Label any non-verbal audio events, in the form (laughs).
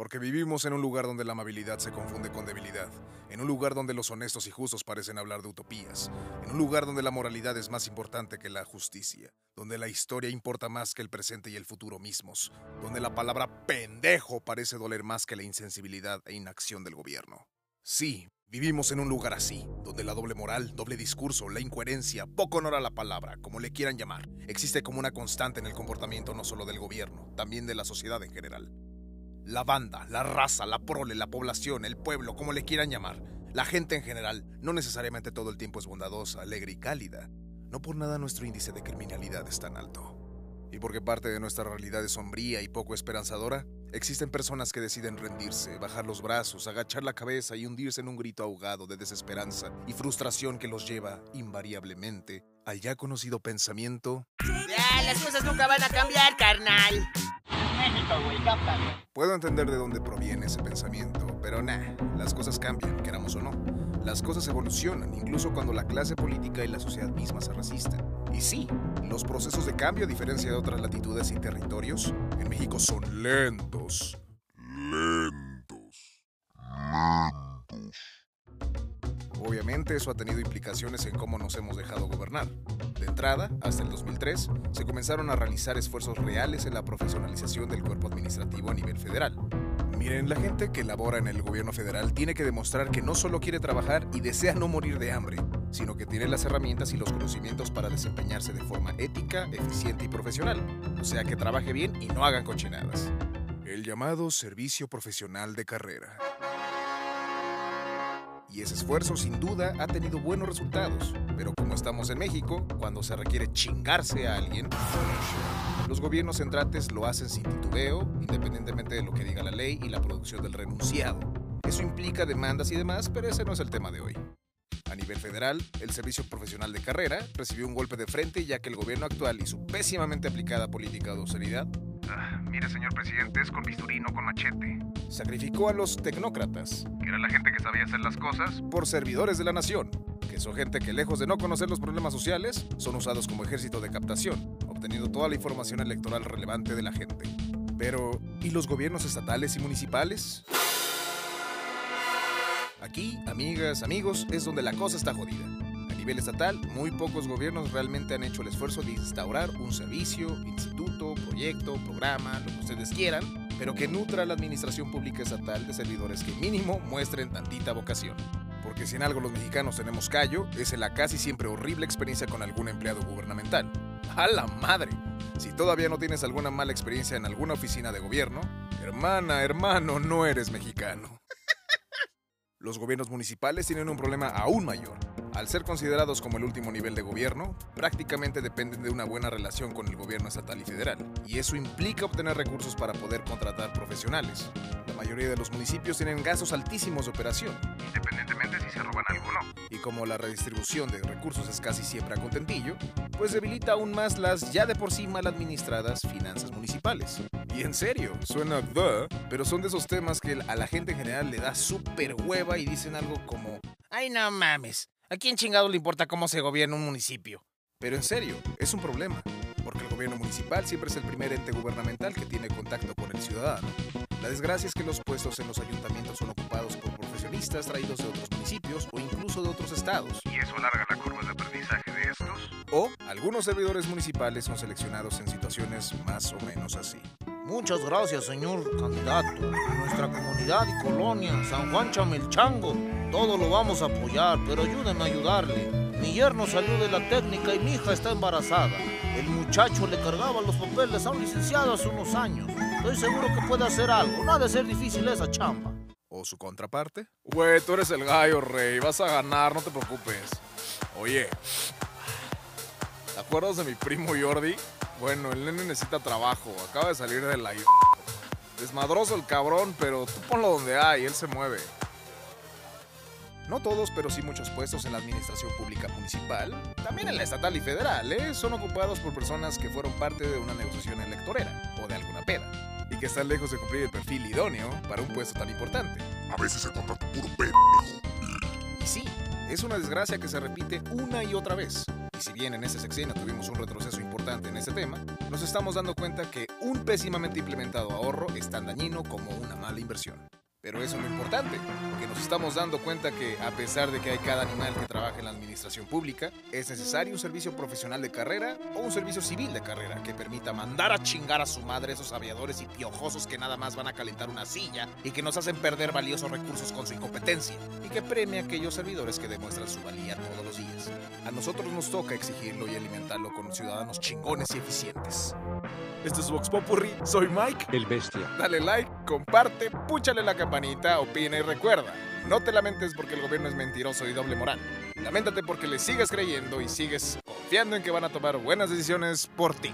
Porque vivimos en un lugar donde la amabilidad se confunde con debilidad, en un lugar donde los honestos y justos parecen hablar de utopías, en un lugar donde la moralidad es más importante que la justicia, donde la historia importa más que el presente y el futuro mismos, donde la palabra pendejo parece doler más que la insensibilidad e inacción del gobierno. Sí, vivimos en un lugar así, donde la doble moral, doble discurso, la incoherencia, poco honor a la palabra, como le quieran llamar, existe como una constante en el comportamiento no solo del gobierno, también de la sociedad en general. La banda, la raza, la prole, la población, el pueblo, como le quieran llamar, la gente en general, no necesariamente todo el tiempo es bondadosa, alegre y cálida. No por nada nuestro índice de criminalidad es tan alto. Y porque parte de nuestra realidad es sombría y poco esperanzadora, existen personas que deciden rendirse, bajar los brazos, agachar la cabeza y hundirse en un grito ahogado de desesperanza y frustración que los lleva, invariablemente, al ya conocido pensamiento... Ya, las cosas nunca van a cambiar, carnal. Puedo entender de dónde proviene ese pensamiento, pero nah, las cosas cambian, queramos o no. Las cosas evolucionan, incluso cuando la clase política y la sociedad misma se resisten. Y sí, los procesos de cambio, a diferencia de otras latitudes y territorios, en México son lentos. Obviamente eso ha tenido implicaciones en cómo nos hemos dejado gobernar. De entrada, hasta el 2003, se comenzaron a realizar esfuerzos reales en la profesionalización del cuerpo administrativo a nivel federal. Miren, la gente que labora en el gobierno federal tiene que demostrar que no solo quiere trabajar y desea no morir de hambre, sino que tiene las herramientas y los conocimientos para desempeñarse de forma ética, eficiente y profesional. O sea, que trabaje bien y no hagan cochinadas. El llamado servicio profesional de carrera y ese esfuerzo sin duda ha tenido buenos resultados. Pero como estamos en México, cuando se requiere chingarse a alguien, los gobiernos entrantes lo hacen sin titubeo, independientemente de lo que diga la ley y la producción del renunciado. Eso implica demandas y demás, pero ese no es el tema de hoy. A nivel federal, el Servicio Profesional de Carrera recibió un golpe de frente ya que el gobierno actual y su pésimamente aplicada política de austeridad Ah, mire, señor presidente, es con bisturí, no con machete. Sacrificó a los tecnócratas Que era la gente que sabía hacer las cosas. por servidores de la nación, que son gente que lejos de no conocer los problemas sociales, son usados como ejército de captación, obteniendo toda la información electoral relevante de la gente. Pero, ¿y los gobiernos estatales y municipales? Aquí, amigas, amigos, es donde la cosa está jodida. A nivel estatal, muy pocos gobiernos realmente han hecho el esfuerzo de instaurar un servicio, instituto, proyecto, programa, lo que ustedes quieran, pero que nutra la administración pública estatal de servidores que mínimo muestren tantita vocación. Porque si en algo los mexicanos tenemos callo, es en la casi siempre horrible experiencia con algún empleado gubernamental. ¡A la madre! Si todavía no tienes alguna mala experiencia en alguna oficina de gobierno, hermana, hermano, no eres mexicano. (laughs) Los gobiernos municipales tienen un problema aún mayor. Al ser considerados como el último nivel de gobierno, prácticamente dependen de una buena relación con el gobierno estatal y federal, y eso implica obtener recursos para poder contratar profesionales. La mayoría de los municipios tienen gastos altísimos de operación, Independientemente si se roban algo o no. y como la redistribución de recursos es casi siempre a contentillo, pues debilita aún más las ya de por sí mal administradas finanzas municipales. Y en serio, suena the, pero son de esos temas que a la gente en general le da súper hueva y dicen algo como, Ay, no mames. ¿A quién chingado le importa cómo se gobierna un municipio? pero en serio, es un problema, porque el gobierno municipal siempre es el primer ente gubernamental que tiene contacto con el ciudadano. La desgracia es que los puestos en los ayuntamientos son ocupados por profesionistas traídos de otros municipios o incluso de otros estados. Y eso alarga la curva de aprendizaje de estos. O algunos servidores municipales son seleccionados en situaciones más o menos así. Muchas gracias, señor candidato. Nuestra comunidad y colonia, San Juan Chamelchango, todo lo vamos a apoyar, pero ayúdenme a ayudarle. Mi yerno salió de la técnica y mi hija está embarazada. El muchacho le cargaba los papeles a un licenciado hace unos años. Estoy seguro que puede hacer algo. No ha de ser difícil esa chamba. ¿O su contraparte? Güey, tú eres el gallo, rey. Vas a ganar, no te preocupes. Oye, ¿te acuerdas de mi primo Jordi? Bueno, el nene necesita trabajo. Acaba de salir de la... Desmadroso el cabrón, pero tú ponlo donde hay, él se mueve. No todos, pero sí muchos puestos en la administración pública municipal, también en la estatal y federal, ¿eh? son ocupados por personas que fueron parte de una negociación electorera o de alguna peda, y que están lejos de cumplir el perfil idóneo para un puesto tan importante. A veces se contrata puro pe... Y sí, es una desgracia que se repite una y otra vez. Si bien en ese sexenio tuvimos un retroceso importante en ese tema, nos estamos dando cuenta que un pésimamente implementado ahorro es tan dañino como una mala inversión. Pero eso es lo importante, que nos estamos dando cuenta que a pesar de que hay cada animal que trabaja en la administración pública, es necesario un servicio profesional de carrera o un servicio civil de carrera que permita mandar a chingar a su madre esos aviadores y piojosos que nada más van a calentar una silla y que nos hacen perder valiosos recursos con su incompetencia y que premia a aquellos servidores que demuestran su valía todos los días. A nosotros nos toca exigirlo y alimentarlo con ciudadanos chingones y eficientes. Esto es Vox Popurri, soy Mike. El bestia. Dale like, comparte, púchale la opina y recuerda. No te lamentes porque el gobierno es mentiroso y doble moral. Lamentate porque le sigues creyendo y sigues confiando en que van a tomar buenas decisiones por ti.